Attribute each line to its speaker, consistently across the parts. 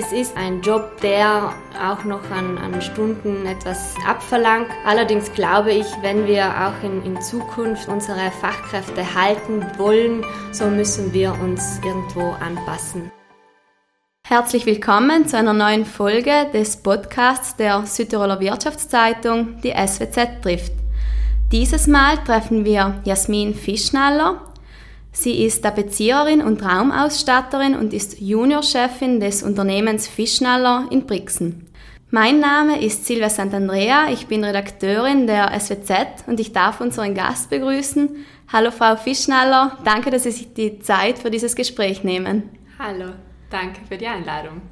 Speaker 1: Es ist ein Job, der auch noch an, an Stunden etwas abverlangt. Allerdings glaube ich, wenn wir auch in, in Zukunft unsere Fachkräfte halten wollen, so müssen wir uns irgendwo anpassen.
Speaker 2: Herzlich willkommen zu einer neuen Folge des Podcasts der Südtiroler Wirtschaftszeitung, die SWZ trifft. Dieses Mal treffen wir Jasmin Fischnaller. Sie ist Tapeziererin und Raumausstatterin und ist Juniorchefin des Unternehmens Fischnaller in Brixen. Mein Name ist Silvia Santandrea, ich bin Redakteurin der SWZ und ich darf unseren Gast begrüßen. Hallo Frau Fischnaller, danke, dass Sie sich die Zeit für dieses Gespräch nehmen.
Speaker 3: Hallo, danke für die Einladung.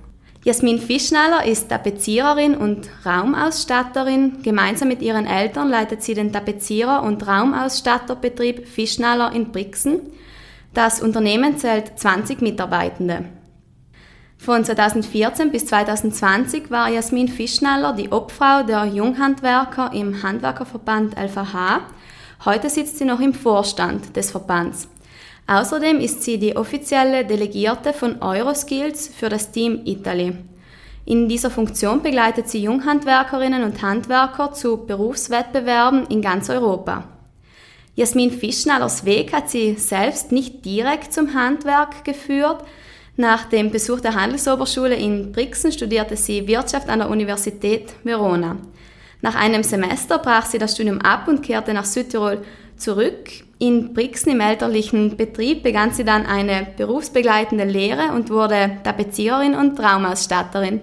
Speaker 2: Jasmin Fischnaller ist Tapeziererin und Raumausstatterin. Gemeinsam mit ihren Eltern leitet sie den Tapezierer- und Raumausstatterbetrieb Fischnaller in Brixen. Das Unternehmen zählt 20 Mitarbeitende. Von 2014 bis 2020 war Jasmin Fischnaller die Obfrau der Junghandwerker im Handwerkerverband LVH. Heute sitzt sie noch im Vorstand des Verbands. Außerdem ist sie die offizielle Delegierte von Euroskills für das Team Italy. In dieser Funktion begleitet sie Junghandwerkerinnen und Handwerker zu Berufswettbewerben in ganz Europa. Jasmin Fischnallers Weg hat sie selbst nicht direkt zum Handwerk geführt. Nach dem Besuch der Handelsoberschule in Brixen studierte sie Wirtschaft an der Universität Verona. Nach einem Semester brach sie das Studium ab und kehrte nach Südtirol zurück. In Brixen im elterlichen Betrieb begann sie dann eine berufsbegleitende Lehre und wurde Tapeziererin und Traumausstatterin.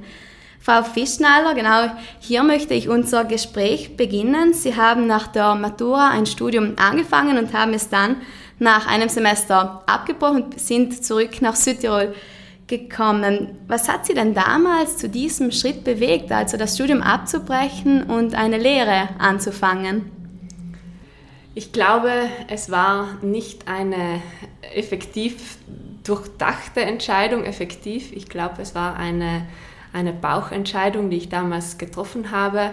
Speaker 2: Frau Fischnaller, genau hier möchte ich unser Gespräch beginnen. Sie haben nach der Matura ein Studium angefangen und haben es dann nach einem Semester abgebrochen und sind zurück nach Südtirol gekommen. Was hat Sie denn damals zu diesem Schritt bewegt, also das Studium abzubrechen und eine Lehre anzufangen?
Speaker 3: Ich glaube, es war nicht eine effektiv durchdachte Entscheidung, effektiv. Ich glaube, es war eine, eine Bauchentscheidung, die ich damals getroffen habe.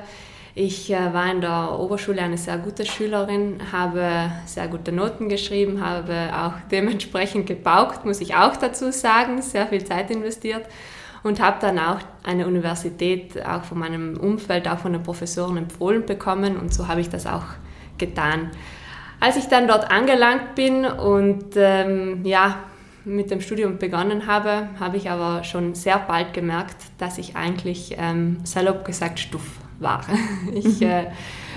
Speaker 3: Ich äh, war in der Oberschule eine sehr gute Schülerin, habe sehr gute Noten geschrieben, habe auch dementsprechend gebaucht, muss ich auch dazu sagen, sehr viel Zeit investiert und habe dann auch eine Universität auch von meinem Umfeld, auch von den Professoren empfohlen bekommen und so habe ich das auch getan. Als ich dann dort angelangt bin und ähm, ja, mit dem Studium begonnen habe, habe ich aber schon sehr bald gemerkt, dass ich eigentlich ähm, salopp gesagt stuff war. Ich äh,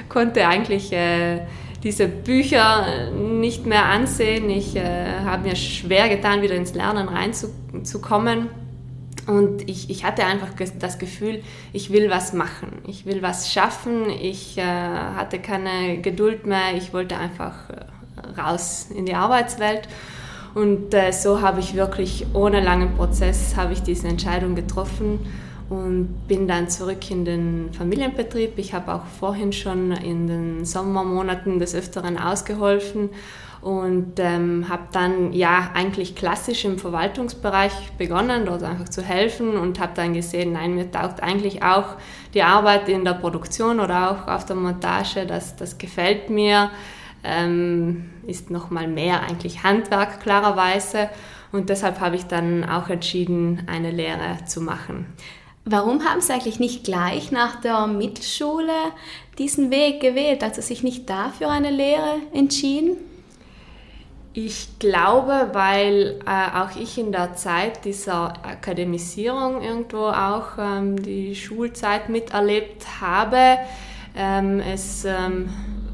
Speaker 3: konnte eigentlich äh, diese Bücher nicht mehr ansehen. Ich äh, habe mir schwer getan, wieder ins Lernen reinzukommen. Und ich, ich hatte einfach das Gefühl, ich will was machen, ich will was schaffen, ich äh, hatte keine Geduld mehr, ich wollte einfach äh, raus in die Arbeitswelt. Und äh, so habe ich wirklich ohne langen Prozess habe ich diese Entscheidung getroffen und bin dann zurück in den Familienbetrieb. Ich habe auch vorhin schon in den Sommermonaten des Öfteren ausgeholfen und ähm, habe dann ja eigentlich klassisch im Verwaltungsbereich begonnen, dort einfach zu helfen und habe dann gesehen, nein, mir taugt eigentlich auch die Arbeit in der Produktion oder auch auf der Montage, das, das gefällt mir, ähm, ist nochmal mehr eigentlich Handwerk klarerweise und deshalb habe ich dann auch entschieden, eine Lehre zu machen.
Speaker 2: Warum haben Sie eigentlich nicht gleich nach der Mittelschule diesen Weg gewählt, also sich nicht dafür eine Lehre entschieden?
Speaker 3: Ich glaube, weil äh, auch ich in der Zeit dieser Akademisierung irgendwo auch ähm, die Schulzeit miterlebt habe. Ähm, es ähm,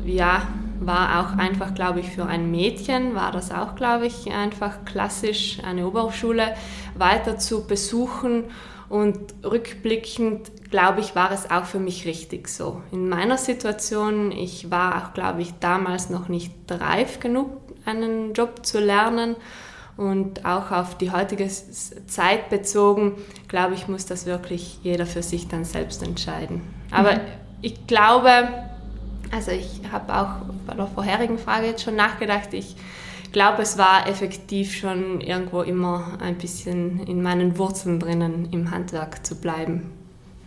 Speaker 3: ja, war auch einfach, glaube ich, für ein Mädchen, war das auch, glaube ich, einfach klassisch, eine Oberschule weiter zu besuchen. Und rückblickend, glaube ich, war es auch für mich richtig so. In meiner Situation, ich war auch, glaube ich, damals noch nicht reif genug, einen Job zu lernen. Und auch auf die heutige Zeit bezogen, glaube ich, muss das wirklich jeder für sich dann selbst entscheiden. Aber mhm. ich glaube, also ich habe auch bei der vorherigen Frage jetzt schon nachgedacht, ich glaube, es war effektiv schon irgendwo immer ein bisschen in meinen Wurzeln drinnen, im Handwerk zu bleiben.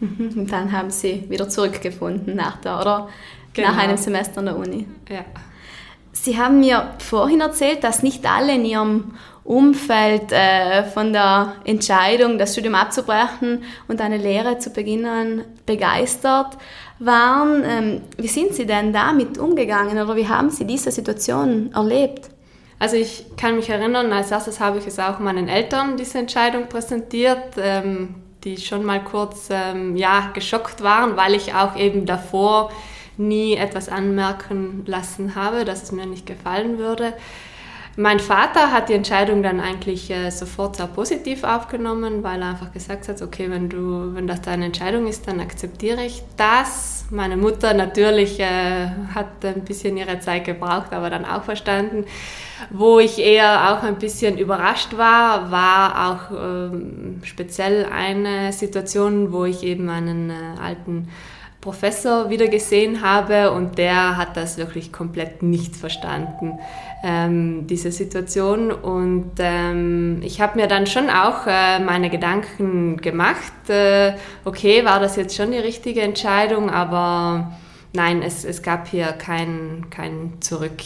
Speaker 2: Mhm. Und dann haben Sie wieder zurückgefunden nach der, oder? Genau. Nach einem Semester an der Uni.
Speaker 3: Ja.
Speaker 2: Sie haben mir vorhin erzählt, dass nicht alle in Ihrem Umfeld äh, von der Entscheidung, das Studium abzubrechen und eine Lehre zu beginnen, begeistert waren. Ähm, wie sind Sie denn damit umgegangen oder wie haben Sie diese Situation erlebt?
Speaker 3: Also ich kann mich erinnern, als erstes habe ich es auch meinen Eltern diese Entscheidung präsentiert, ähm, die schon mal kurz ähm, ja, geschockt waren, weil ich auch eben davor nie etwas anmerken lassen habe, dass es mir nicht gefallen würde. Mein Vater hat die Entscheidung dann eigentlich äh, sofort sehr positiv aufgenommen, weil er einfach gesagt hat, okay, wenn du, wenn das deine Entscheidung ist, dann akzeptiere ich das. Meine Mutter natürlich äh, hat ein bisschen ihre Zeit gebraucht, aber dann auch verstanden. Wo ich eher auch ein bisschen überrascht war, war auch ähm, speziell eine Situation, wo ich eben einen äh, alten Professor wieder gesehen habe und der hat das wirklich komplett nicht verstanden, ähm, diese Situation. Und ähm, ich habe mir dann schon auch äh, meine Gedanken gemacht, äh, okay, war das jetzt schon die richtige Entscheidung, aber nein, es, es gab hier kein, kein Zurück.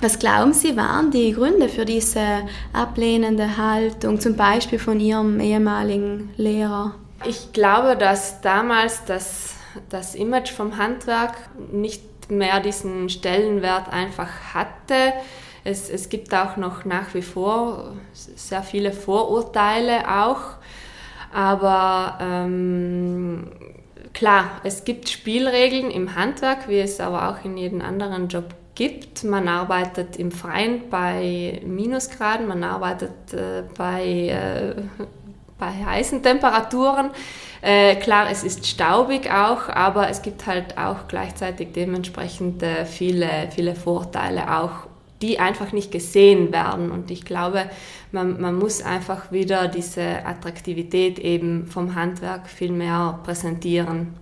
Speaker 2: Was glauben Sie, waren die Gründe für diese ablehnende Haltung, zum Beispiel von Ihrem ehemaligen Lehrer?
Speaker 3: Ich glaube, dass damals das das Image vom Handwerk nicht mehr diesen Stellenwert einfach hatte. Es, es gibt auch noch nach wie vor sehr viele Vorurteile auch, aber ähm, klar, es gibt Spielregeln im Handwerk, wie es aber auch in jedem anderen Job gibt. Man arbeitet im Freien bei Minusgraden, man arbeitet äh, bei, äh, bei heißen Temperaturen. Äh, klar, es ist staubig auch, aber es gibt halt auch gleichzeitig dementsprechend äh, viele, viele Vorteile auch, die einfach nicht gesehen werden. Und ich glaube, man, man muss einfach wieder diese Attraktivität eben vom Handwerk viel mehr präsentieren.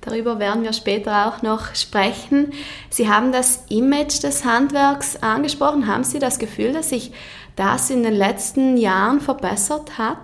Speaker 2: Darüber werden wir später auch noch sprechen. Sie haben das Image des Handwerks angesprochen. Haben Sie das Gefühl, dass sich das in den letzten Jahren verbessert hat?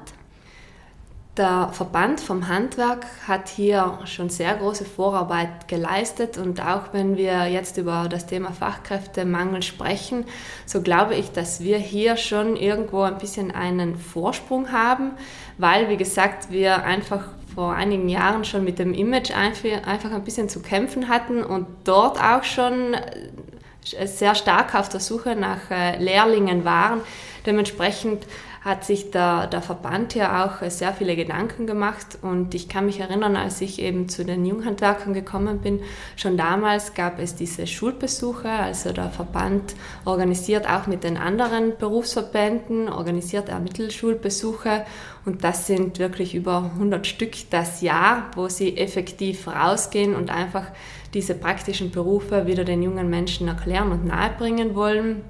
Speaker 3: Der Verband vom Handwerk hat hier schon sehr große Vorarbeit geleistet und auch wenn wir jetzt über das Thema Fachkräftemangel sprechen, so glaube ich, dass wir hier schon irgendwo ein bisschen einen Vorsprung haben, weil, wie gesagt, wir einfach vor einigen Jahren schon mit dem Image einfach ein bisschen zu kämpfen hatten und dort auch schon äh, sehr stark auf der Suche nach äh, Lehrlingen waren. Dementsprechend hat sich der, der Verband ja auch sehr viele Gedanken gemacht. Und ich kann mich erinnern, als ich eben zu den Junghandwerkern gekommen bin, schon damals gab es diese Schulbesuche, also der Verband organisiert auch mit den anderen Berufsverbänden, organisiert er Mittelschulbesuche. Und das sind wirklich über 100 Stück das Jahr, wo sie effektiv rausgehen und einfach diese praktischen Berufe wieder den jungen Menschen erklären und nahebringen wollen.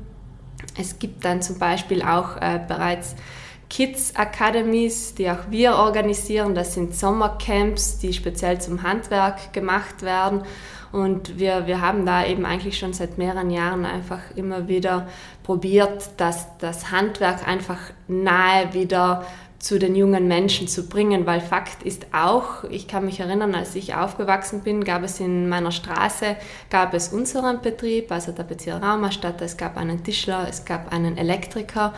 Speaker 3: Es gibt dann zum Beispiel auch äh, bereits Kids Academies, die auch wir organisieren. Das sind Sommercamps, die speziell zum Handwerk gemacht werden. Und wir, wir haben da eben eigentlich schon seit mehreren Jahren einfach immer wieder probiert, dass das Handwerk einfach nahe wieder zu den jungen Menschen zu bringen, weil Fakt ist auch, ich kann mich erinnern, als ich aufgewachsen bin, gab es in meiner Straße, gab es unseren Betrieb, also der Bezirk Raumerstadt, es gab einen Tischler, es gab einen Elektriker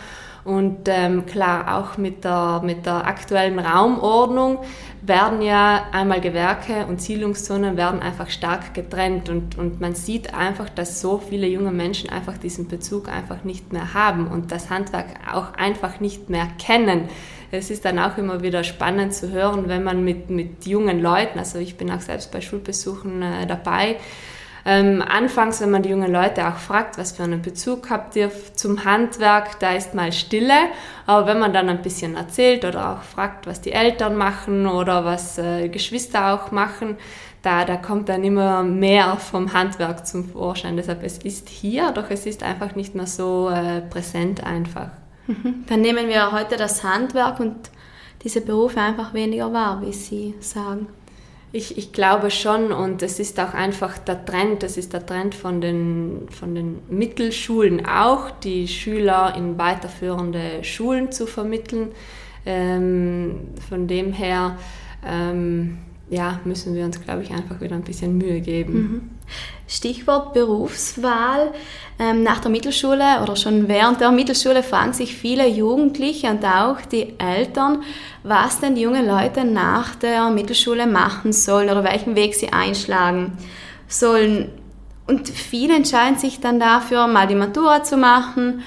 Speaker 3: und ähm, klar, auch mit der, mit der aktuellen Raumordnung werden ja einmal Gewerke und Siedlungszonen werden einfach stark getrennt. Und, und man sieht einfach, dass so viele junge Menschen einfach diesen Bezug einfach nicht mehr haben und das Handwerk auch einfach nicht mehr kennen. Es ist dann auch immer wieder spannend zu hören, wenn man mit, mit jungen Leuten, also ich bin auch selbst bei Schulbesuchen äh, dabei, ähm, anfangs, wenn man die jungen Leute auch fragt, was für einen Bezug habt ihr zum Handwerk, da ist mal Stille. Aber wenn man dann ein bisschen erzählt oder auch fragt, was die Eltern machen oder was äh, Geschwister auch machen, da, da kommt dann immer mehr vom Handwerk zum Vorschein. Deshalb es ist hier, doch es ist einfach nicht mehr so äh, präsent einfach.
Speaker 2: Mhm. Dann nehmen wir heute das Handwerk und diese Berufe einfach weniger wahr, wie Sie sagen.
Speaker 3: Ich, ich glaube schon und es ist auch einfach der Trend, das ist der Trend von den, von den Mittelschulen auch, die Schüler in weiterführende Schulen zu vermitteln. Ähm, von dem her, ähm, ja, müssen wir uns, glaube ich, einfach wieder ein bisschen Mühe geben. Mhm.
Speaker 2: Stichwort Berufswahl. Ähm, nach der Mittelschule oder schon während der Mittelschule fragen sich viele Jugendliche und auch die Eltern, was denn die jungen Leute nach der Mittelschule machen sollen oder welchen Weg sie einschlagen sollen. Und viele entscheiden sich dann dafür, mal die Matura zu machen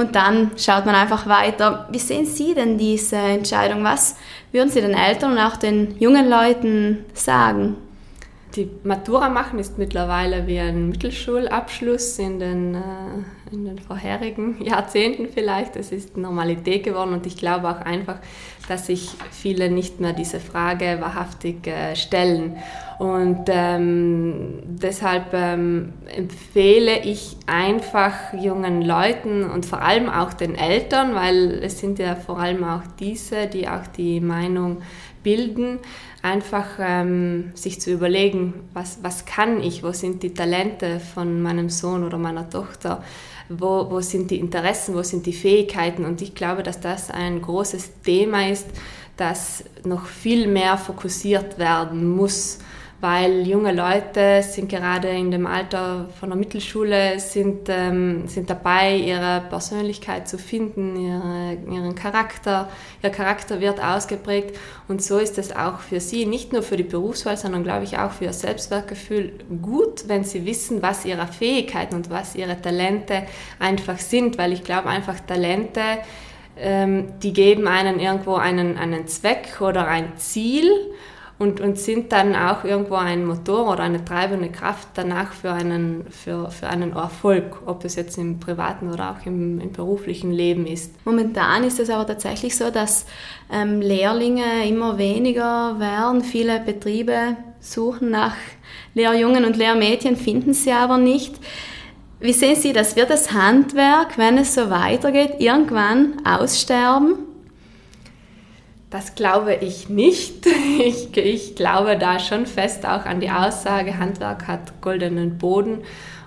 Speaker 2: und dann schaut man einfach weiter. Wie sehen Sie denn diese Entscheidung? Was würden Sie den Eltern und auch den jungen Leuten sagen?
Speaker 3: Die Matura machen ist mittlerweile wie ein Mittelschulabschluss in den, äh, in den vorherigen Jahrzehnten vielleicht. Es ist Normalität geworden und ich glaube auch einfach, dass sich viele nicht mehr diese Frage wahrhaftig äh, stellen. Und ähm, deshalb ähm, empfehle ich einfach jungen Leuten und vor allem auch den Eltern, weil es sind ja vor allem auch diese, die auch die Meinung bilden, einfach ähm, sich zu überlegen, was, was kann ich, wo sind die Talente von meinem Sohn oder meiner Tochter, wo, wo sind die Interessen, wo sind die Fähigkeiten. Und ich glaube, dass das ein großes Thema ist, das noch viel mehr fokussiert werden muss weil junge Leute sind gerade in dem Alter von der Mittelschule, sind, ähm, sind dabei, ihre Persönlichkeit zu finden, ihre, ihren Charakter. Ihr Charakter wird ausgeprägt. Und so ist es auch für sie, nicht nur für die Berufswahl, sondern glaube ich auch für ihr Selbstwertgefühl gut, wenn sie wissen, was ihre Fähigkeiten und was ihre Talente einfach sind, weil ich glaube einfach Talente, ähm, die geben einen irgendwo einen, einen Zweck oder ein Ziel und, und sind dann auch irgendwo ein Motor oder eine treibende Kraft danach für einen, für, für einen Erfolg, ob es jetzt im privaten oder auch im, im beruflichen Leben ist.
Speaker 2: Momentan ist es aber tatsächlich so, dass ähm, Lehrlinge immer weniger werden. Viele Betriebe suchen nach Lehrjungen und Lehrmädchen, finden sie aber nicht. Wie sehen Sie das? Wird das Handwerk, wenn es so weitergeht, irgendwann aussterben?
Speaker 3: Das glaube ich nicht. Ich, ich, glaube da schon fest auch an die Aussage, Handwerk hat goldenen Boden.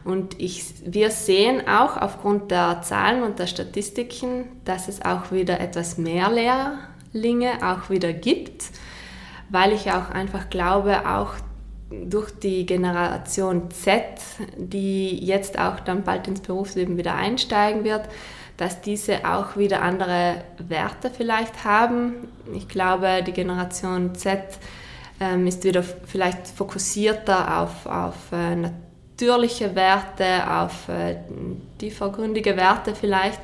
Speaker 3: Und ich, wir sehen auch aufgrund der Zahlen und der Statistiken, dass es auch wieder etwas mehr Lehrlinge auch wieder gibt, weil ich auch einfach glaube, auch durch die Generation Z, die jetzt auch dann bald ins Berufsleben wieder einsteigen wird, dass diese auch wieder andere Werte vielleicht haben. Ich glaube, die Generation Z ähm, ist wieder vielleicht fokussierter auf, auf äh, natürliche Werte, auf äh, tiefergründige Werte vielleicht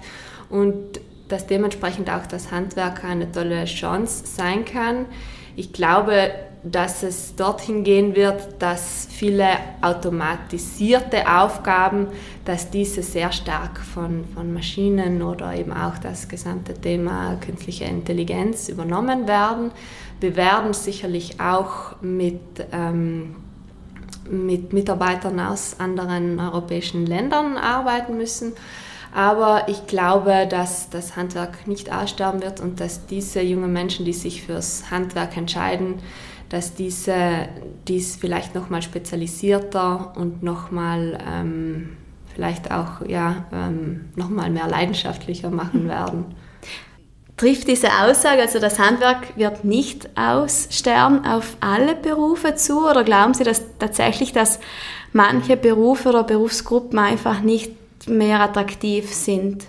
Speaker 3: und dass dementsprechend auch das Handwerk eine tolle Chance sein kann. Ich glaube, dass es dorthin gehen wird, dass viele automatisierte Aufgaben, dass diese sehr stark von, von Maschinen oder eben auch das gesamte Thema künstliche Intelligenz übernommen werden. Wir werden sicherlich auch mit, ähm, mit Mitarbeitern aus anderen europäischen Ländern arbeiten müssen. Aber ich glaube, dass das Handwerk nicht aussterben wird und dass diese jungen Menschen, die sich fürs Handwerk entscheiden, dass diese dies vielleicht nochmal spezialisierter und nochmal ähm, vielleicht auch ja, ähm, nochmal mehr leidenschaftlicher machen werden.
Speaker 2: Trifft diese Aussage, also das Handwerk wird nicht aussterben, auf alle Berufe zu? Oder glauben Sie dass tatsächlich, dass manche Berufe oder Berufsgruppen einfach nicht mehr attraktiv sind?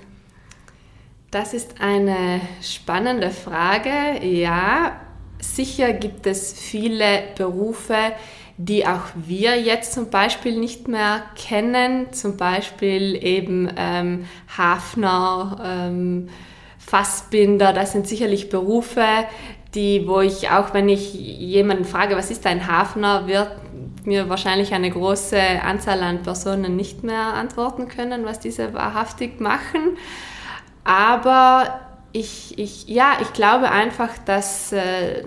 Speaker 3: Das ist eine spannende Frage. Ja, sicher gibt es viele Berufe, die auch wir jetzt zum Beispiel nicht mehr kennen, zum Beispiel eben ähm, Hafner, ähm, Fassbinder, das sind sicherlich Berufe, die, wo ich auch, wenn ich jemanden frage, was ist ein Hafner, wird mir wahrscheinlich eine große Anzahl an Personen nicht mehr antworten können, was diese wahrhaftig machen. Aber ich, ich, ja, ich glaube einfach, dass, äh,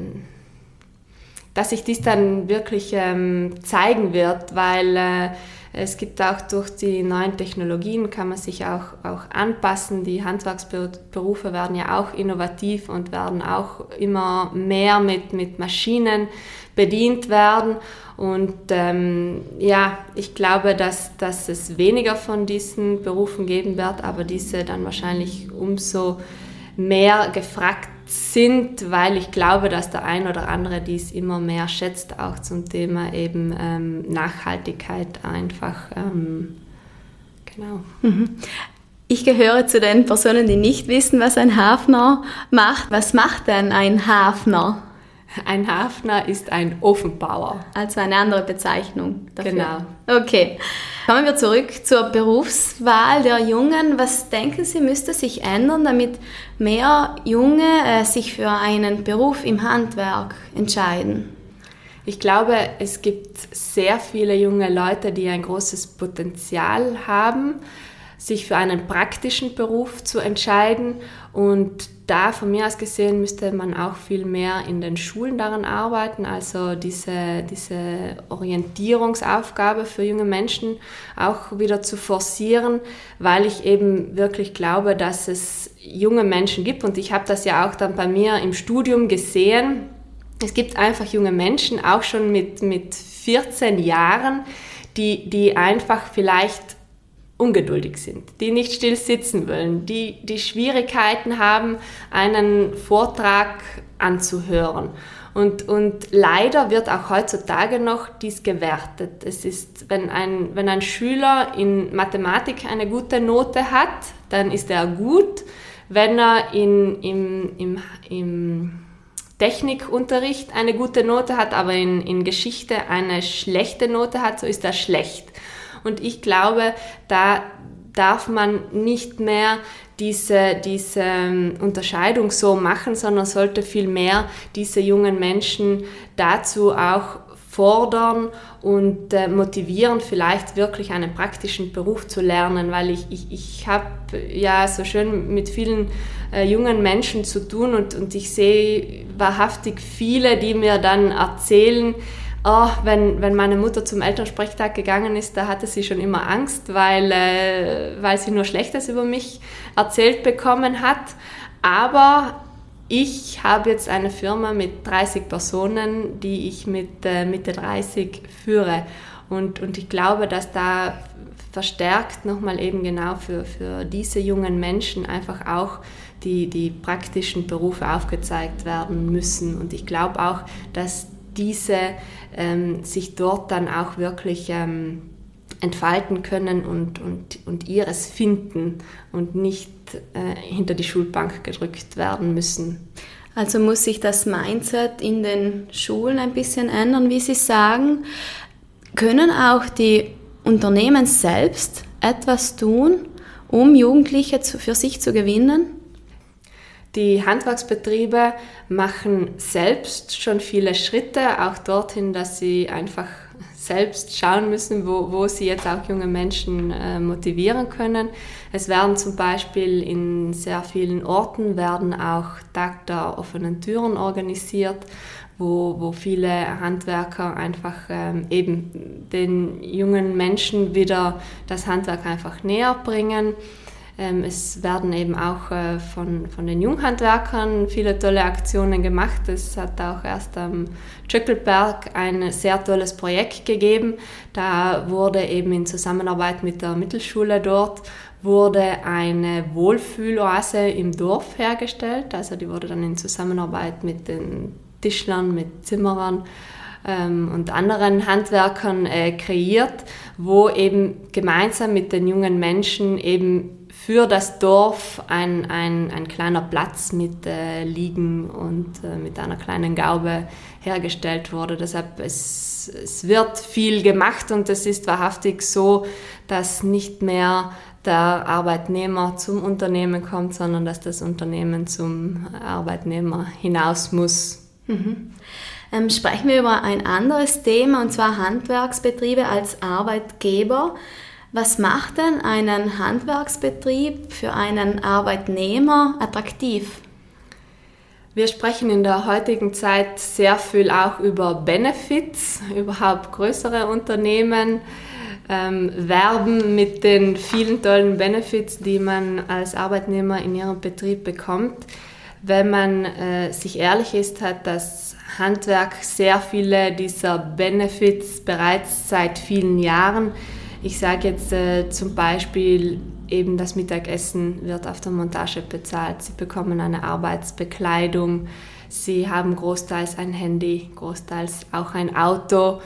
Speaker 3: dass sich dies dann wirklich ähm, zeigen wird, weil äh, es gibt auch durch die neuen Technologien kann man sich auch, auch anpassen. Die Handwerksberufe werden ja auch innovativ und werden auch immer mehr mit, mit Maschinen bedient werden. Und ähm, ja, ich glaube, dass, dass es weniger von diesen Berufen geben wird, aber diese dann wahrscheinlich umso mehr gefragt sind, weil ich glaube, dass der ein oder andere dies immer mehr schätzt, auch zum Thema eben ähm, Nachhaltigkeit einfach. Ähm, genau.
Speaker 2: Mhm. Ich gehöre zu den Personen, die nicht wissen, was ein Hafner macht. Was macht denn ein Hafner?
Speaker 3: Ein Hafner ist ein Ofenbauer.
Speaker 2: Also eine andere Bezeichnung
Speaker 3: dafür. Genau.
Speaker 2: Okay. Kommen wir zurück zur Berufswahl der Jungen. Was denken Sie, müsste sich ändern, damit mehr Junge äh, sich für einen Beruf im Handwerk entscheiden?
Speaker 3: Ich glaube, es gibt sehr viele junge Leute, die ein großes Potenzial haben sich für einen praktischen Beruf zu entscheiden. Und da von mir aus gesehen müsste man auch viel mehr in den Schulen daran arbeiten, also diese, diese Orientierungsaufgabe für junge Menschen auch wieder zu forcieren, weil ich eben wirklich glaube, dass es junge Menschen gibt. Und ich habe das ja auch dann bei mir im Studium gesehen. Es gibt einfach junge Menschen, auch schon mit, mit 14 Jahren, die, die einfach vielleicht ungeduldig sind, die nicht still sitzen wollen, die, die Schwierigkeiten haben, einen Vortrag anzuhören. Und, und leider wird auch heutzutage noch dies gewertet. Es ist, wenn ein, wenn ein Schüler in Mathematik eine gute Note hat, dann ist er gut. Wenn er in, im, im, im Technikunterricht eine gute Note hat, aber in, in Geschichte eine schlechte Note hat, so ist er schlecht. Und ich glaube, da darf man nicht mehr diese, diese ähm, Unterscheidung so machen, sondern sollte vielmehr diese jungen Menschen dazu auch fordern und äh, motivieren, vielleicht wirklich einen praktischen Beruf zu lernen, weil ich, ich, ich habe ja so schön mit vielen äh, jungen Menschen zu tun und, und ich sehe wahrhaftig viele, die mir dann erzählen, oh, wenn, wenn meine Mutter zum Elternsprechtag gegangen ist, da hatte sie schon immer Angst, weil, äh, weil sie nur Schlechtes über mich erzählt bekommen hat. Aber ich habe jetzt eine Firma mit 30 Personen, die ich mit äh, Mitte 30 führe. Und, und ich glaube, dass da verstärkt nochmal eben genau für, für diese jungen Menschen einfach auch die, die praktischen Berufe aufgezeigt werden müssen. Und ich glaube auch, dass diese ähm, sich dort dann auch wirklich ähm, entfalten können und, und, und ihres finden und nicht äh, hinter die Schulbank gedrückt werden müssen.
Speaker 2: Also muss sich das Mindset in den Schulen ein bisschen ändern, wie Sie sagen. Können auch die Unternehmen selbst etwas tun, um Jugendliche zu, für sich zu gewinnen?
Speaker 3: Die Handwerksbetriebe machen selbst schon viele Schritte, auch dorthin, dass sie einfach selbst schauen müssen, wo, wo sie jetzt auch junge Menschen äh, motivieren können. Es werden zum Beispiel in sehr vielen Orten werden auch Tag der offenen Türen organisiert, wo, wo viele Handwerker einfach ähm, eben den jungen Menschen wieder das Handwerk einfach näher bringen. Ähm, es werden eben auch äh, von, von den Junghandwerkern viele tolle Aktionen gemacht. Es hat auch erst am Tschöckelberg ein sehr tolles Projekt gegeben. Da wurde eben in Zusammenarbeit mit der Mittelschule dort wurde eine Wohlfühloase im Dorf hergestellt. Also die wurde dann in Zusammenarbeit mit den Tischlern, mit Zimmerern ähm, und anderen Handwerkern äh, kreiert, wo eben gemeinsam mit den jungen Menschen eben für das Dorf ein, ein, ein kleiner Platz mit äh, Liegen und äh, mit einer kleinen Gaube hergestellt wurde. Deshalb es, es wird viel gemacht und es ist wahrhaftig so, dass nicht mehr der Arbeitnehmer zum Unternehmen kommt, sondern dass das Unternehmen zum Arbeitnehmer hinaus muss.
Speaker 2: Mhm. Ähm, sprechen wir über ein anderes Thema, und zwar Handwerksbetriebe als Arbeitgeber. Was macht denn einen Handwerksbetrieb für einen Arbeitnehmer attraktiv?
Speaker 3: Wir sprechen in der heutigen Zeit sehr viel auch über Benefits, überhaupt größere Unternehmen ähm, werben mit den vielen tollen Benefits, die man als Arbeitnehmer in ihrem Betrieb bekommt. Wenn man äh, sich ehrlich ist, hat das Handwerk sehr viele dieser Benefits bereits seit vielen Jahren Ich sage jetzt äh, zum Beispiel eben das Mittagessen wird auf der Montage bezahlt. Sie bekommen eine Arbeitsbekleidung. Sie haben großteils ein Handy, großteils auch ein Auto.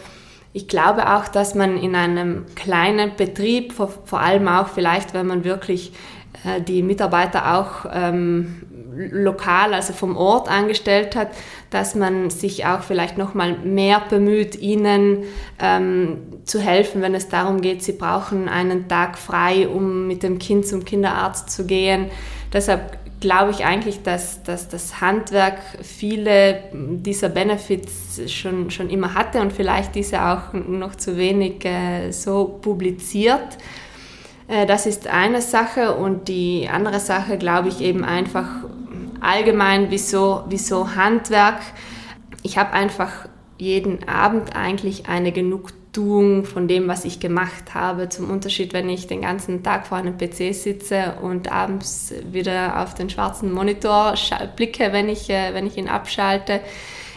Speaker 3: Ich glaube auch, dass man in einem kleinen Betrieb, vor, vor allem auch vielleicht, wenn man wirklich äh, die Mitarbeiter auch ähm, lokal, also vom Ort angestellt hat, dass man sich auch vielleicht noch mal mehr bemüht, ihnen ähm, zu helfen, wenn es darum geht, sie brauchen einen Tag frei, um mit dem Kind zum Kinderarzt zu gehen. Deshalb glaube ich eigentlich, dass, dass das Handwerk viele dieser Benefits schon, schon immer hatte und vielleicht diese auch noch zu wenig äh, so publiziert. Äh, das ist eine Sache und die andere Sache, glaube ich, eben einfach allgemein, wieso, wieso Handwerk. Ich habe einfach jeden Abend eigentlich eine Genugtuung von dem, was ich gemacht habe. Zum Unterschied, wenn ich den ganzen Tag vor einem PC sitze und abends wieder auf den schwarzen Monitor blicke, wenn ich, äh, wenn ich ihn abschalte.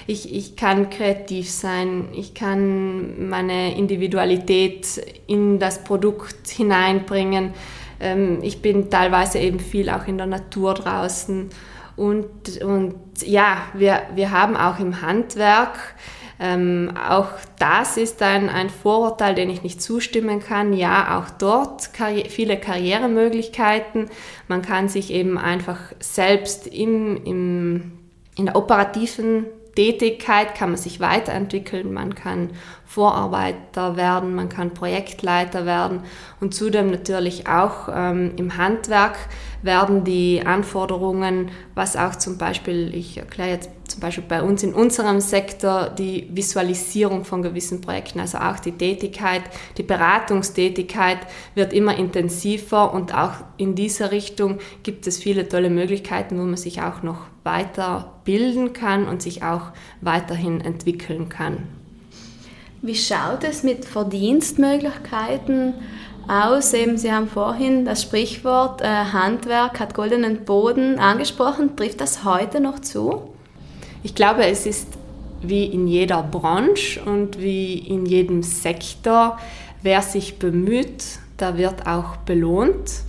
Speaker 3: Ich, ich kann kreativ sein, ich kann meine Individualität in das Produkt hineinbringen. Ähm, ich bin teilweise eben viel auch in der Natur draußen und, und ja, wir, wir haben auch im Handwerk, ähm, auch das ist ein, ein Vorurteil, den ich nicht zustimmen kann. Ja, auch dort karri viele Karrieremöglichkeiten. Man kann sich eben einfach selbst im, im, in der operativen Tätigkeit kann man sich weiterentwickeln, man kann Vorarbeiter werden, man kann Projektleiter werden und zudem natürlich auch ähm, im Handwerk werden die Anforderungen, was auch zum Beispiel, ich erkläre jetzt zum Beispiel bei uns in unserem Sektor die Visualisierung von gewissen Projekten, also auch die Tätigkeit, die Beratungstätigkeit wird immer intensiver und auch in dieser Richtung gibt es viele tolle Möglichkeiten, wo man sich auch noch weiter bilden kann und sich auch weiterhin entwickeln kann.
Speaker 2: Wie schaut es mit Verdienstmöglichkeiten aus? Eben, Sie haben vorhin das Sprichwort äh, Handwerk hat goldenen Boden angesprochen. Trifft das heute noch zu?
Speaker 3: Ich glaube, es ist wie in jeder Branche und wie in jedem Sektor, wer sich bemüht, da wird auch belohnt.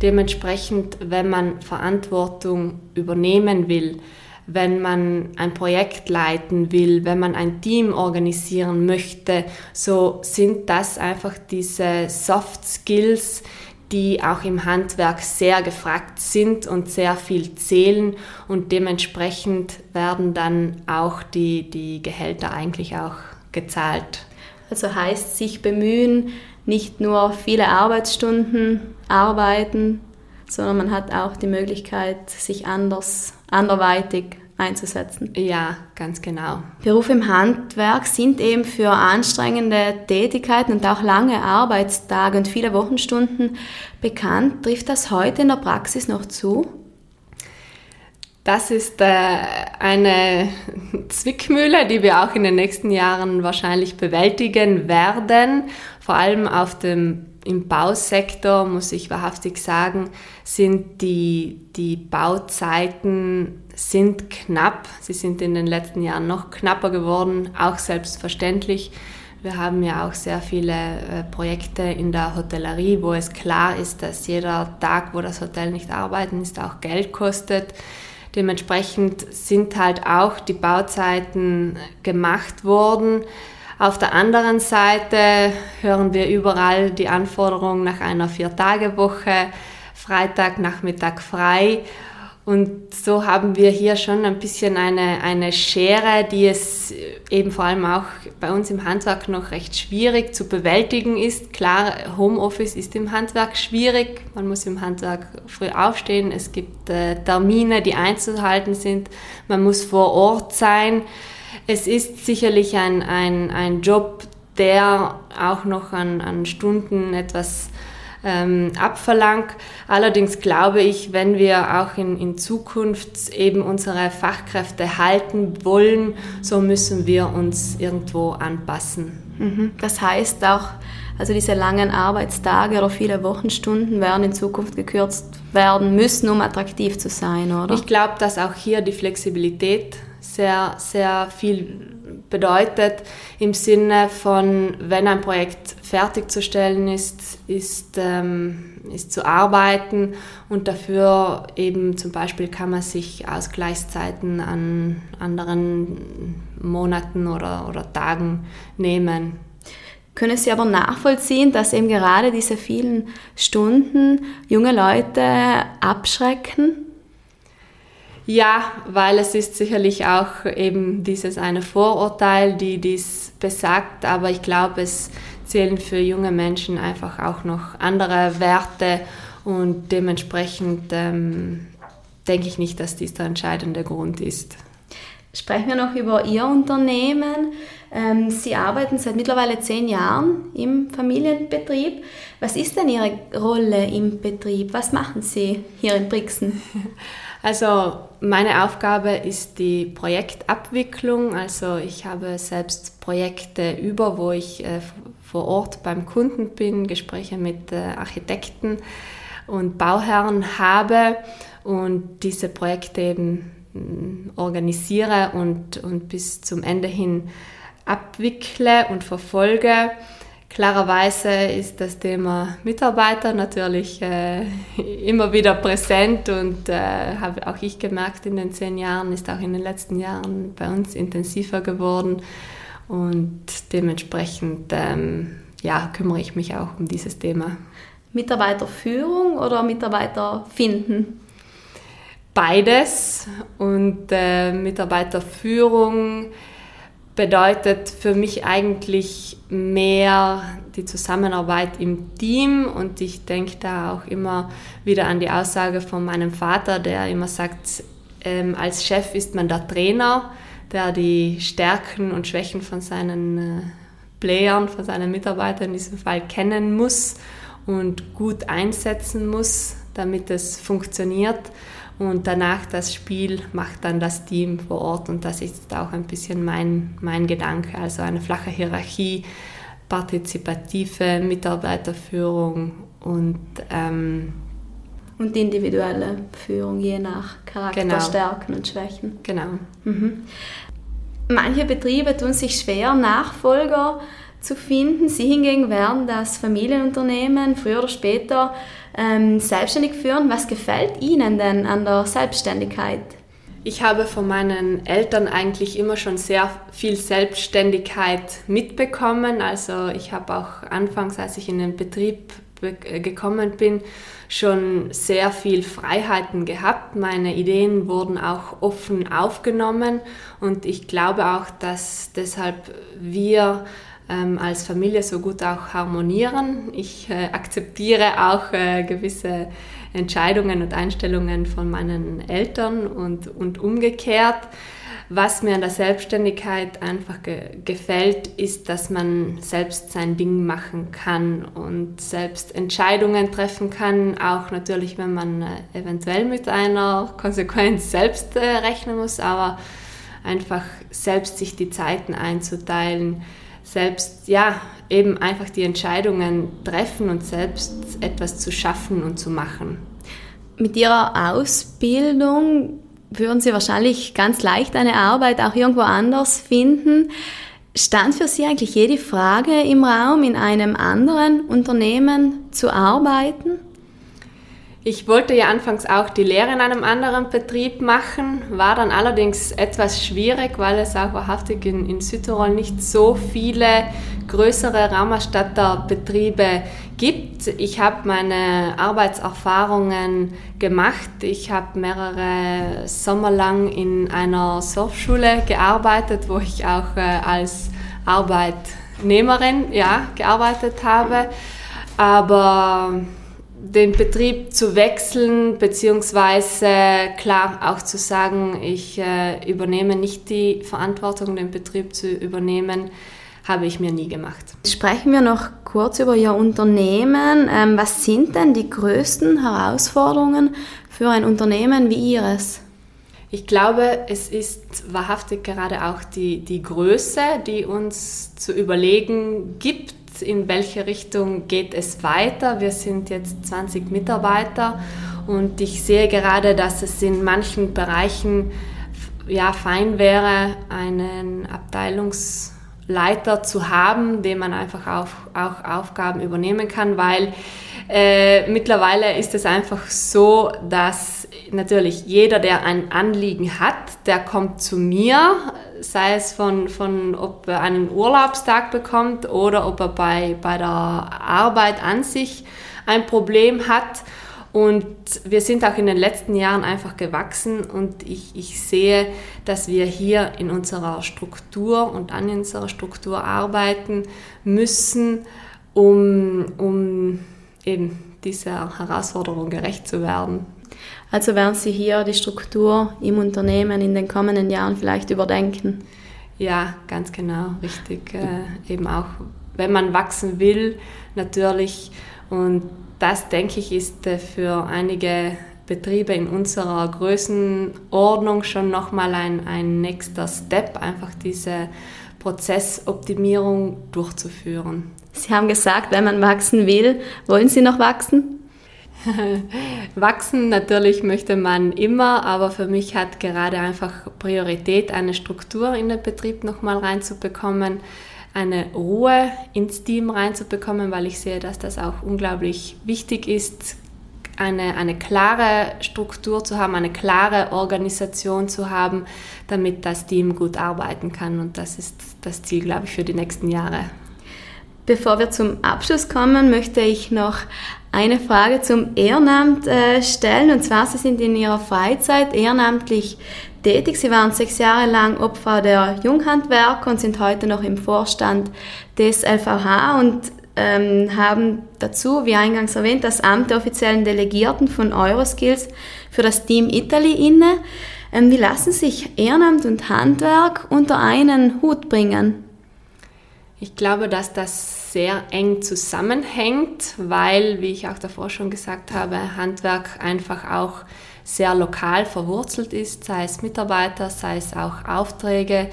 Speaker 3: Dementsprechend, wenn man Verantwortung übernehmen will, wenn man ein Projekt leiten will, wenn man ein Team organisieren möchte, so sind das einfach diese Soft Skills, die auch im Handwerk sehr gefragt sind und sehr viel zählen und dementsprechend werden dann auch die, die Gehälter eigentlich auch gezahlt.
Speaker 2: Also heißt sich bemühen, nicht nur viele Arbeitsstunden arbeiten, sondern man hat auch die Möglichkeit, sich anders, anderweitig einzusetzen.
Speaker 3: Ja, ganz genau.
Speaker 2: Berufe im Handwerk sind eben für anstrengende Tätigkeiten und auch lange Arbeitstage und viele Wochenstunden bekannt. Trifft das heute in der Praxis noch zu?
Speaker 3: Das ist äh, eine Zwickmühle, die wir auch in den nächsten Jahren wahrscheinlich bewältigen werden. Vor allem auf dem im Bausektor, muss ich wahrhaftig sagen, sind die, die Bauzeiten sind knapp. Sie sind in den letzten Jahren noch knapper geworden, auch selbstverständlich. Wir haben ja auch sehr viele äh, Projekte in der Hotellerie, wo es klar ist, dass jeder Tag, wo das Hotel nicht arbeiten ist, auch Geld kostet. Dementsprechend sind halt auch die Bauzeiten gemacht worden. Auf der anderen Seite hören wir überall die Anforderung nach einer Vier-Tage-Woche, Freitag, Nachmittag frei. Und so haben wir hier schon ein bisschen eine, eine Schere, die es eben vor allem auch bei uns im Handwerk noch recht schwierig zu bewältigen ist. Klar, Homeoffice ist im Handwerk schwierig. Man muss im Handwerk früh aufstehen. Es gibt äh, Termine, die einzuhalten sind. Man muss vor Ort sein es ist sicherlich ein, ein, ein Job, der auch noch an, an Stunden etwas ähm, abverlangt. Allerdings glaube ich, wenn wir auch in, in Zukunft eben unsere Fachkräfte halten wollen, so müssen wir uns irgendwo anpassen.
Speaker 2: Mhm. Das heißt auch, also diese langen Arbeitstage oder viele Wochenstunden werden in Zukunft gekürzt werden müssen, um attraktiv zu sein, oder?
Speaker 3: Ich glaube, dass auch hier die Flexibilität sehr, sehr viel bedeutet im Sinne von, wenn ein Projekt fertigzustellen ist, ist, ähm, ist zu arbeiten und dafür eben zum Beispiel kann man sich Ausgleichszeiten an anderen Monaten oder, oder Tagen nehmen.
Speaker 2: Können Sie aber nachvollziehen, dass eben gerade diese vielen Stunden junge Leute abschrecken?
Speaker 3: Ja, weil es ist sicherlich auch eben dieses eine Vorurteil, die dies besagt, aber ich glaube, es zählen für junge Menschen einfach auch noch andere Werte und dementsprechend ähm, denke ich nicht, dass dies der entscheidende Grund ist.
Speaker 2: Sprechen wir noch über Ihr Unternehmen. Ähm, Sie arbeiten seit mittlerweile zehn Jahren im Familienbetrieb. Was ist denn Ihre Rolle im Betrieb? Was machen Sie hier in Brixen?
Speaker 3: Also meine Aufgabe ist die Projektabwicklung. Also ich habe selbst Projekte über, wo ich äh, vor Ort beim Kunden bin, Gespräche mit äh, Architekten und Bauherren habe und diese Projekte eben mm, organisiere und, und bis zum Ende hin abwickle und verfolge. Klarerweise ist das Thema Mitarbeiter natürlich äh, immer wieder präsent und äh, habe auch ich gemerkt in den zehn Jahren, ist auch in den letzten Jahren bei uns intensiver geworden und dementsprechend ähm, ja, kümmere ich mich auch um dieses Thema.
Speaker 2: Mitarbeiterführung oder Mitarbeiter finden?
Speaker 3: Beides und äh, Mitarbeiterführung bedeutet für mich eigentlich mehr die Zusammenarbeit im Team und ich denke da auch immer wieder an die Aussage von meinem Vater, der immer sagt, ähm, als Chef ist man der Trainer, der die Stärken und Schwächen von seinen äh, Playern, von seinen Mitarbeitern in diesem Fall kennen muss und gut einsetzen muss, damit es funktioniert. Und danach das Spiel macht dann das Team vor Ort und das ist auch ein bisschen mein, mein Gedanke. Also eine flache Hierarchie, partizipative Mitarbeiterführung und ähm,
Speaker 2: und individuelle Führung je nach Charakterstärken genau. und Schwächen.
Speaker 3: Genau.
Speaker 2: Mhm. Manche Betriebe tun sich schwer, Nachfolger zu finden. Sie hingegen werden das Familienunternehmen früher oder später ähm, selbstständig führen. Was gefällt Ihnen denn an der Selbstständigkeit?
Speaker 3: Ich habe von meinen Eltern eigentlich immer schon sehr viel Selbstständigkeit mitbekommen. Also ich habe auch anfangs, als ich in den Betrieb gekommen bin, schon sehr viel Freiheiten gehabt. Meine Ideen wurden auch offen aufgenommen und ich glaube auch, dass deshalb wir ähm, als Familie so gut auch harmonieren. Ich äh, akzeptiere auch äh, gewisse Entscheidungen und Einstellungen von meinen Eltern und, und umgekehrt. Was mir an der Selbstständigkeit einfach ge gefällt, ist, dass man selbst sein Ding machen kann und selbst Entscheidungen treffen kann, auch natürlich, wenn man äh, eventuell mit einer Konsequenz selbst äh, rechnen muss, aber einfach selbst sich die Zeiten einzuteilen, selbst ja eben einfach die Entscheidungen treffen und selbst etwas zu schaffen und zu machen.
Speaker 2: Mit Ihrer Ausbildung würden Sie wahrscheinlich ganz leicht eine Arbeit auch irgendwo anders finden. Stand für Sie eigentlich jede Frage im Raum, in einem anderen Unternehmen zu arbeiten?
Speaker 3: Ich wollte ja anfangs auch die Lehre in einem anderen Betrieb machen, war dann allerdings etwas schwierig, weil es auch wahrhaftig in, in Südtirol nicht so viele größere Raumerstatterbetriebe gibt. Ich habe meine Arbeitserfahrungen gemacht. Ich habe mehrere Sommer lang in einer Surfschule gearbeitet, wo ich auch äh, als Arbeitnehmerin ja, gearbeitet habe. Aber den Betrieb zu wechseln, beziehungsweise klar auch zu sagen, ich äh, übernehme nicht die Verantwortung, den Betrieb zu übernehmen, habe ich mir nie gemacht.
Speaker 2: Sprechen wir noch kurz über Ihr Unternehmen. Ähm, was sind denn die größten Herausforderungen für ein Unternehmen wie Ihres?
Speaker 3: Ich glaube, es ist wahrhaftig gerade auch die, die Größe, die uns zu überlegen gibt, in welche Richtung geht es weiter. Wir sind jetzt 20 Mitarbeiter und ich sehe gerade, dass es in manchen Bereichen ja, fein wäre, einen Abteilungsleiter zu haben, dem man einfach auch, auch Aufgaben übernehmen kann, weil äh, mittlerweile ist es einfach so, dass natürlich jeder, der ein Anliegen hat, der kommt zu mir, sei es von, von ob er einen Urlaubstag bekommt oder ob er bei, bei der Arbeit an sich ein Problem hat. Und wir sind auch in den letzten Jahren einfach gewachsen und ich, ich sehe, dass wir hier in unserer Struktur und an unserer Struktur arbeiten müssen, um, um eben dieser Herausforderung gerecht zu werden.
Speaker 2: Also werden Sie hier die Struktur im Unternehmen in den kommenden Jahren vielleicht überdenken?
Speaker 3: Ja, ganz genau, richtig. Äh, eben auch, wenn man wachsen will, natürlich und das, denke ich, ist äh, für einige Betriebe in unserer Größenordnung schon nochmal ein, ein nächster Step, einfach diese Prozessoptimierung durchzuführen.
Speaker 2: Sie haben gesagt, wenn man wachsen will, wollen Sie noch wachsen?
Speaker 3: wachsen natürlich möchte man immer, aber für mich hat gerade einfach Priorität, eine Struktur in den Betrieb nochmal reinzubekommen eine Ruhe ins Team reinzubekommen, weil ich sehe, dass das auch unglaublich wichtig ist, eine, eine klare Struktur zu haben, eine klare Organisation zu haben, damit das Team gut arbeiten kann. Und das ist das Ziel, glaube ich, für die nächsten Jahre.
Speaker 2: Bevor wir zum Abschluss kommen, möchte ich noch eine Frage zum Ehrenamt äh, stellen. Und zwar, Sie sind in Ihrer Freizeit ehrenamtlich tätig. Sie waren sechs Jahre lang Opfer der Junghandwerker und sind heute noch im Vorstand des LVH und ähm, haben dazu, wie eingangs erwähnt, das Amt der offiziellen Delegierten von Euroskills für das Team Italy inne. Ähm, wie lassen sich Ehrenamt und Handwerk unter einen Hut bringen?
Speaker 3: Ich glaube, dass das sehr eng zusammenhängt, weil, wie ich auch davor schon gesagt habe, Handwerk einfach auch sehr lokal verwurzelt ist, sei es Mitarbeiter, sei es auch Aufträge.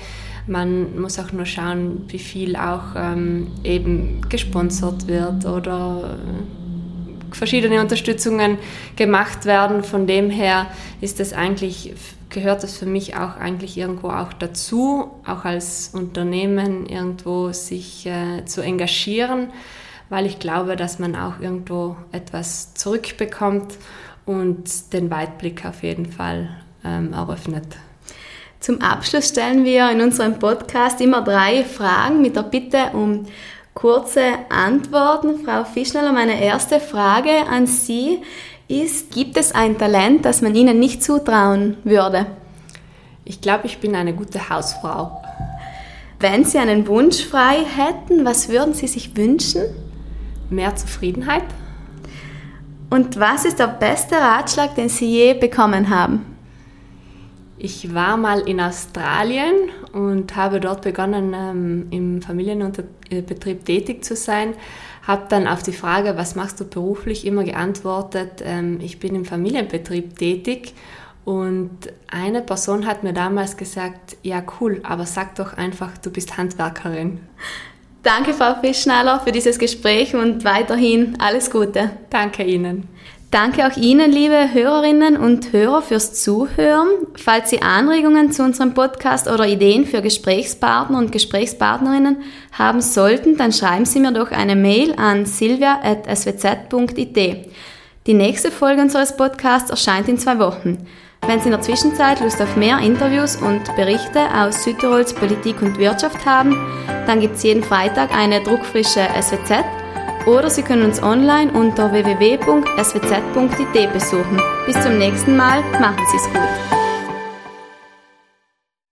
Speaker 3: Man muss auch nur schauen, wie viel auch ähm, eben gesponsert wird oder äh, verschiedene Unterstützungen gemacht werden. Von dem her ist es eigentlich, gehört das für mich auch eigentlich irgendwo auch dazu, auch als Unternehmen irgendwo sich äh, zu engagieren, weil ich glaube, dass man auch irgendwo etwas zurückbekommt und den Weitblick auf jeden Fall ähm, eröffnet.
Speaker 2: Zum Abschluss stellen wir in unserem Podcast immer drei Fragen mit der Bitte um kurze Antworten. Frau Fischneller, meine erste Frage an Sie ist, gibt es ein Talent, das man Ihnen nicht zutrauen würde?
Speaker 3: Ich glaube, ich bin eine gute Hausfrau.
Speaker 2: Wenn Sie einen Wunsch frei hätten, was würden Sie sich wünschen?
Speaker 3: Mehr Zufriedenheit.
Speaker 2: Und was ist der beste Ratschlag, den Sie je bekommen haben?
Speaker 3: Ich war mal in Australien und habe dort begonnen, ähm, im Familienbetrieb tätig zu sein. Habe dann auf die Frage, was machst du beruflich, immer geantwortet, ähm, ich bin im Familienbetrieb tätig. Und eine Person hat mir damals gesagt, ja cool, aber sag doch einfach, du bist Handwerkerin.
Speaker 2: Danke, Frau Fischnaller, für dieses Gespräch und weiterhin alles Gute.
Speaker 3: Danke Ihnen.
Speaker 2: Danke auch Ihnen, liebe Hörerinnen und Hörer, fürs Zuhören. Falls Sie Anregungen zu unserem Podcast oder Ideen für Gesprächspartner und Gesprächspartnerinnen haben sollten, dann schreiben Sie mir doch eine Mail an silvia.swz.it. Die nächste Folge unseres Podcasts erscheint in zwei Wochen. Wenn Sie in der Zwischenzeit Lust auf mehr Interviews und Berichte aus Südtirols Politik und Wirtschaft haben, dann gibt es jeden Freitag eine druckfrische SWZ oder Sie können uns online unter www.swz.it besuchen. Bis zum nächsten Mal, machen Sie es gut.